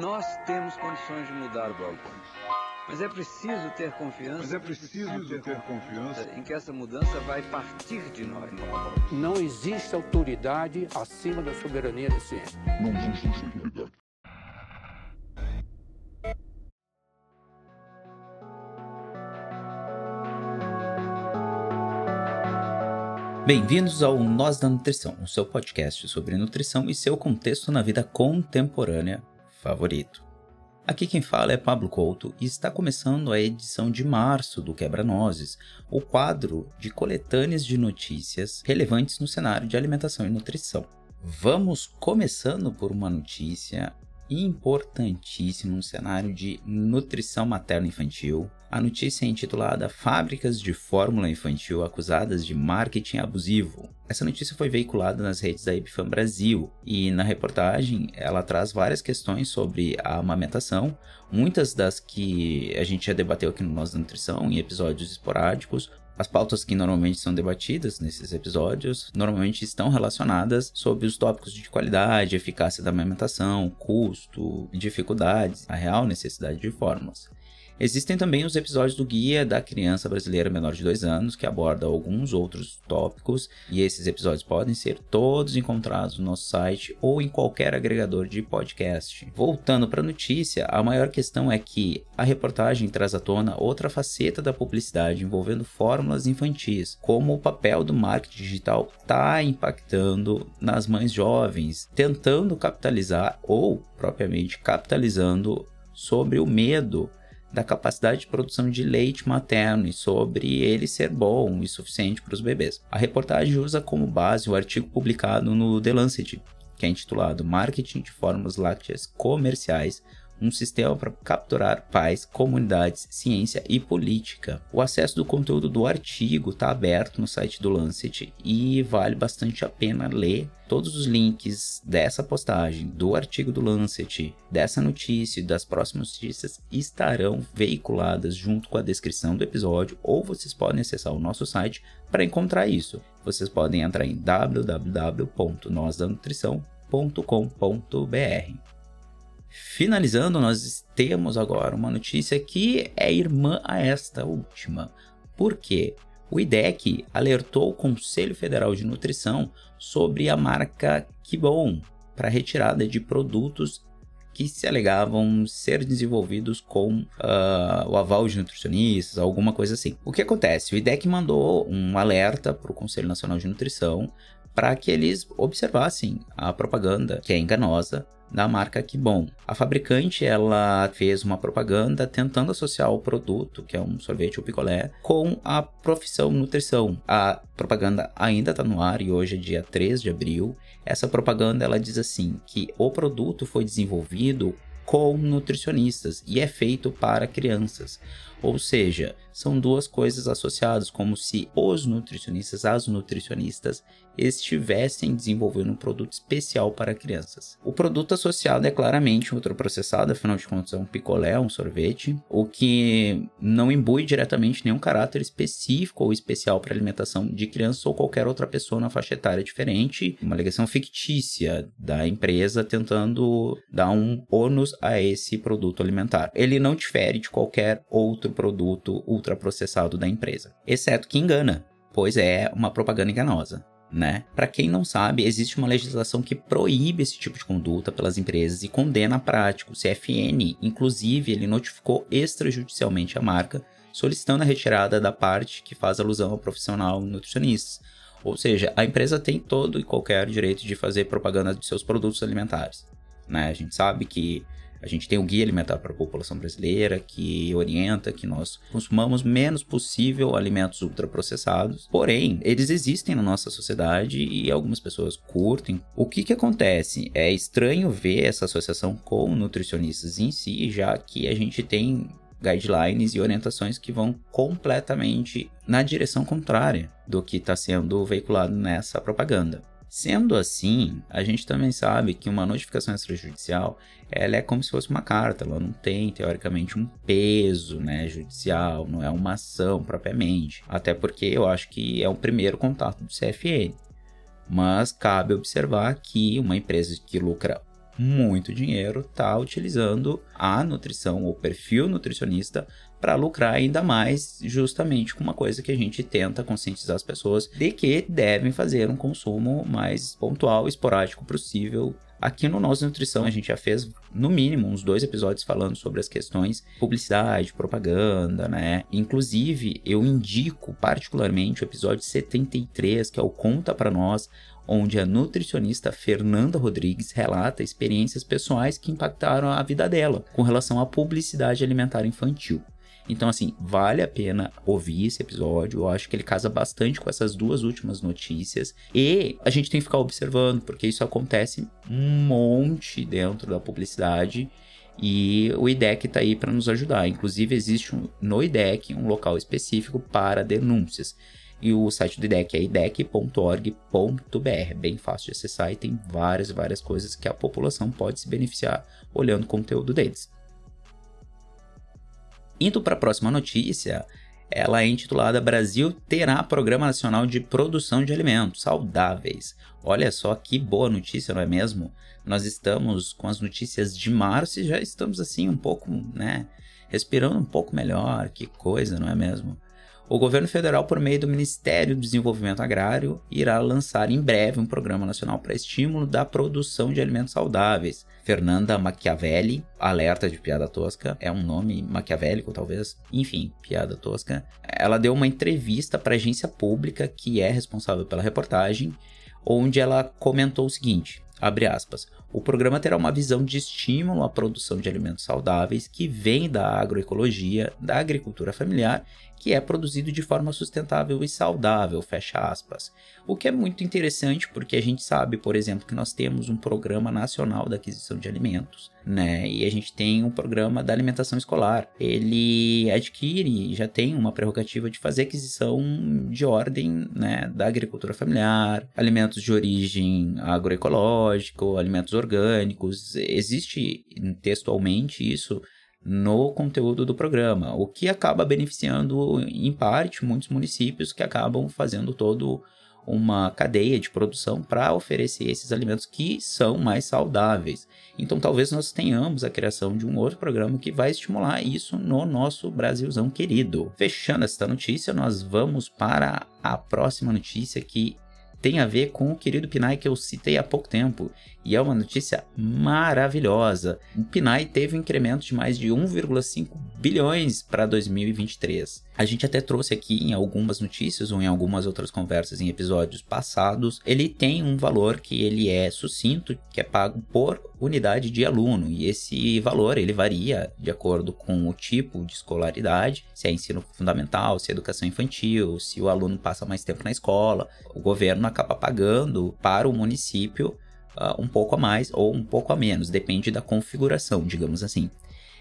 Nós temos condições de mudar o balcão. Mas é preciso ter confiança. Mas é preciso ter, ter confiança em que essa mudança vai partir de nós. Não existe autoridade acima da soberania da ciência. Não existe autoridade. Bem-vindos ao Nós da Nutrição, o seu podcast sobre nutrição e seu contexto na vida contemporânea favorito. Aqui quem fala é Pablo Couto e está começando a edição de março do Quebra-Nozes, o quadro de coletâneas de notícias relevantes no cenário de alimentação e nutrição. Vamos começando por uma notícia importantíssima no cenário de nutrição materno-infantil, a notícia é intitulada Fábricas de Fórmula Infantil acusadas de marketing abusivo. Essa notícia foi veiculada nas redes da Epifam Brasil e na reportagem ela traz várias questões sobre a amamentação, muitas das que a gente já debateu aqui no Nós Nutrição em episódios esporádicos, as pautas que normalmente são debatidas nesses episódios normalmente estão relacionadas sobre os tópicos de qualidade, eficácia da amamentação, custo, dificuldades, a real necessidade de fórmulas. Existem também os episódios do Guia da Criança Brasileira Menor de 2 anos, que aborda alguns outros tópicos, e esses episódios podem ser todos encontrados no nosso site ou em qualquer agregador de podcast. Voltando para a notícia, a maior questão é que a reportagem traz à tona outra faceta da publicidade envolvendo fórmulas infantis, como o papel do marketing digital está impactando nas mães jovens, tentando capitalizar ou propriamente capitalizando sobre o medo da capacidade de produção de leite materno e sobre ele ser bom e suficiente para os bebês. A reportagem usa como base o artigo publicado no The Lancet, que é intitulado Marketing de Fórmulas Lácteas Comerciais um sistema para capturar pais, comunidades, ciência e política. O acesso do conteúdo do artigo está aberto no site do Lancet e vale bastante a pena ler. Todos os links dessa postagem, do artigo do Lancet, dessa notícia e das próximas notícias estarão veiculadas junto com a descrição do episódio ou vocês podem acessar o nosso site para encontrar isso. Vocês podem entrar em www.nosdanutrição.com.br. Finalizando, nós temos agora uma notícia que é irmã a esta última. Por quê? O IDEC alertou o Conselho Federal de Nutrição sobre a marca Kibon para retirada de produtos que se alegavam ser desenvolvidos com uh, o aval de nutricionistas, alguma coisa assim. O que acontece? O IDEC mandou um alerta para o Conselho Nacional de Nutrição para que eles observassem a propaganda, que é enganosa, da marca Que Bom. A fabricante ela fez uma propaganda tentando associar o produto, que é um sorvete ou picolé, com a profissão nutrição. A propaganda ainda está no ar e hoje é dia 3 de abril. Essa propaganda ela diz assim que o produto foi desenvolvido com nutricionistas e é feito para crianças. Ou seja, são duas coisas associadas, como se os nutricionistas, as nutricionistas, estivessem desenvolvendo um produto especial para crianças. O produto associado é claramente um ultraprocessado, afinal de contas é um picolé, um sorvete, o que não imbui diretamente nenhum caráter específico ou especial para alimentação de crianças ou qualquer outra pessoa na faixa etária diferente, uma alegação fictícia da empresa tentando dar um ônus a esse produto alimentar. Ele não difere de qualquer outro produto ultraprocessado da empresa, exceto que engana, pois é uma propaganda enganosa. Né? Para quem não sabe, existe uma legislação que proíbe esse tipo de conduta pelas empresas e condena a prática. O CFN, inclusive, ele notificou extrajudicialmente a marca, solicitando a retirada da parte que faz alusão ao profissional nutricionista. Ou seja, a empresa tem todo e qualquer direito de fazer propaganda de seus produtos alimentares. Né? A gente sabe que a gente tem o guia alimentar para a população brasileira que orienta que nós consumamos menos possível alimentos ultraprocessados. Porém, eles existem na nossa sociedade e algumas pessoas curtem. O que que acontece? É estranho ver essa associação com nutricionistas em si, já que a gente tem guidelines e orientações que vão completamente na direção contrária do que está sendo veiculado nessa propaganda. Sendo assim, a gente também sabe que uma notificação extrajudicial ela é como se fosse uma carta, ela não tem teoricamente um peso né, judicial, não é uma ação propriamente. Até porque eu acho que é o primeiro contato do CFN. Mas cabe observar que uma empresa que lucra muito dinheiro está utilizando a nutrição, o perfil nutricionista, para lucrar ainda mais, justamente com uma coisa que a gente tenta conscientizar as pessoas de que devem fazer um consumo mais pontual, esporádico possível. Aqui no Nós Nutrição a gente já fez no mínimo uns dois episódios falando sobre as questões publicidade, propaganda, né? Inclusive, eu indico particularmente o episódio 73, que é o Conta para Nós, onde a nutricionista Fernanda Rodrigues relata experiências pessoais que impactaram a vida dela com relação à publicidade alimentar infantil. Então, assim, vale a pena ouvir esse episódio. Eu acho que ele casa bastante com essas duas últimas notícias. E a gente tem que ficar observando, porque isso acontece um monte dentro da publicidade. E o IDEC está aí para nos ajudar. Inclusive, existe um, no IDEC um local específico para denúncias. E o site do IDEC é idec.org.br. Bem fácil de acessar e tem várias, várias coisas que a população pode se beneficiar olhando o conteúdo deles. Indo para a próxima notícia, ela é intitulada Brasil terá Programa Nacional de Produção de Alimentos Saudáveis. Olha só que boa notícia, não é mesmo? Nós estamos com as notícias de março e já estamos assim um pouco, né, respirando um pouco melhor. Que coisa, não é mesmo? O governo federal, por meio do Ministério do Desenvolvimento Agrário, irá lançar em breve um programa nacional para estímulo da produção de alimentos saudáveis. Fernanda Machiavelli, alerta de piada tosca, é um nome maquiavélico talvez, enfim, piada tosca. Ela deu uma entrevista para a agência pública que é responsável pela reportagem, onde ela comentou o seguinte: abre aspas. O programa terá uma visão de estímulo à produção de alimentos saudáveis que vem da agroecologia, da agricultura familiar que é produzido de forma sustentável e saudável, fecha aspas. O que é muito interessante porque a gente sabe, por exemplo, que nós temos um programa nacional da aquisição de alimentos, né? E a gente tem um programa da alimentação escolar. Ele adquire, já tem uma prerrogativa de fazer aquisição de ordem, né, da agricultura familiar, alimentos de origem agroecológica, alimentos orgânicos. Existe textualmente isso no conteúdo do programa, o que acaba beneficiando em parte muitos municípios que acabam fazendo todo uma cadeia de produção para oferecer esses alimentos que são mais saudáveis. Então talvez nós tenhamos a criação de um outro programa que vai estimular isso no nosso Brasilzão querido. Fechando esta notícia, nós vamos para a próxima notícia que tem a ver com o querido Pinay que eu citei há pouco tempo. E é uma notícia maravilhosa. O Pinay teve um incremento de mais de 1,5 bilhões para 2023. A gente até trouxe aqui em algumas notícias ou em algumas outras conversas em episódios passados. Ele tem um valor que ele é sucinto, que é pago por unidade de aluno. E esse valor ele varia de acordo com o tipo de escolaridade, se é ensino fundamental, se é educação infantil, se o aluno passa mais tempo na escola. O governo acaba pagando para o município uh, um pouco a mais ou um pouco a menos, depende da configuração, digamos assim.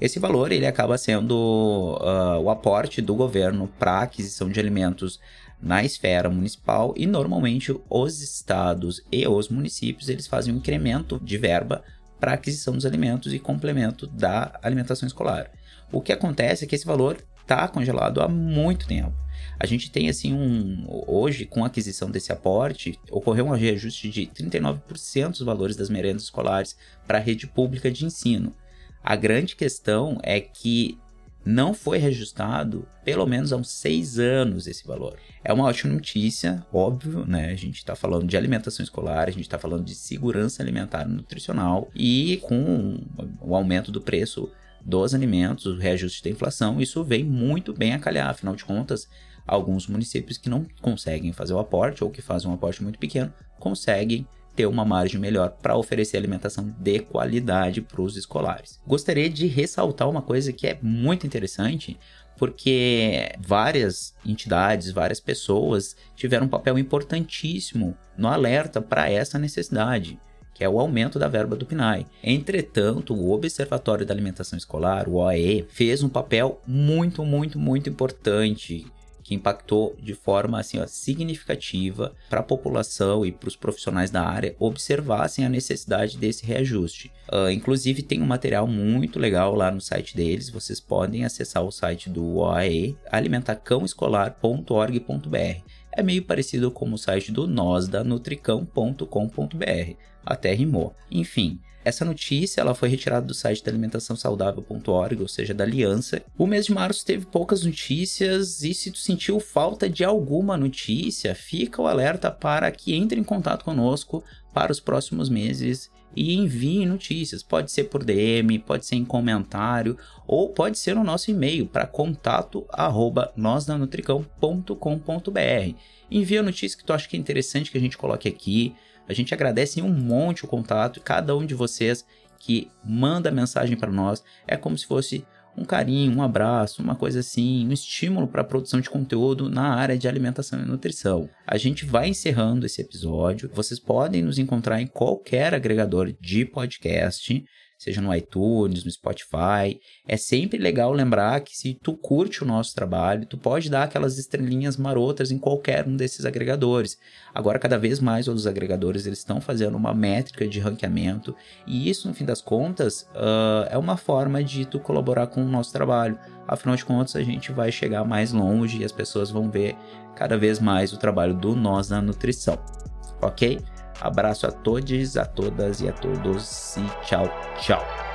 Esse valor ele acaba sendo uh, o aporte do governo para aquisição de alimentos na esfera municipal e normalmente os estados e os municípios eles fazem um incremento de verba para aquisição dos alimentos e complemento da alimentação escolar. O que acontece é que esse valor está congelado há muito tempo. A gente tem assim um hoje com a aquisição desse aporte ocorreu um reajuste de 39% dos valores das merendas escolares para a rede pública de ensino. A grande questão é que não foi reajustado pelo menos há uns seis anos esse valor. É uma ótima notícia, óbvio, né? A gente está falando de alimentação escolar, a gente está falando de segurança alimentar e nutricional e com o aumento do preço dos alimentos, o reajuste da inflação, isso vem muito bem a calhar. Afinal de contas, alguns municípios que não conseguem fazer o aporte ou que fazem um aporte muito pequeno conseguem ter uma margem melhor para oferecer alimentação de qualidade para os escolares. Gostaria de ressaltar uma coisa que é muito interessante, porque várias entidades, várias pessoas tiveram um papel importantíssimo no alerta para essa necessidade que é o aumento da verba do PNAE. Entretanto, o Observatório da Alimentação Escolar, o OAE, fez um papel muito, muito, muito importante que impactou de forma assim, ó, significativa para a população e para os profissionais da área observassem a necessidade desse reajuste. Uh, inclusive, tem um material muito legal lá no site deles. Vocês podem acessar o site do OAE, alimentacãoescolar.org.br é meio parecido com o site do nós da. Até rimou. Enfim, essa notícia ela foi retirada do site da alimentaçãosaudável.org, ou seja, da Aliança. O mês de março teve poucas notícias e se tu sentiu falta de alguma notícia, fica o alerta para que entre em contato conosco para os próximos meses e envie notícias. Pode ser por DM, pode ser em comentário ou pode ser no nosso e-mail para contato@nosdanutricão.com.br. Envia a notícia que tu acha que é interessante que a gente coloque aqui. A gente agradece um monte o contato, cada um de vocês que manda mensagem para nós. É como se fosse um carinho, um abraço, uma coisa assim, um estímulo para a produção de conteúdo na área de alimentação e nutrição. A gente vai encerrando esse episódio. Vocês podem nos encontrar em qualquer agregador de podcast seja no iTunes, no Spotify. É sempre legal lembrar que se tu curte o nosso trabalho, tu pode dar aquelas estrelinhas marotas em qualquer um desses agregadores. Agora, cada vez mais os agregadores eles estão fazendo uma métrica de ranqueamento e isso, no fim das contas, uh, é uma forma de tu colaborar com o nosso trabalho. Afinal de contas, a gente vai chegar mais longe e as pessoas vão ver cada vez mais o trabalho do Nós na Nutrição. Ok? Abraço a todos, a todas e a todos e tchau, tchau.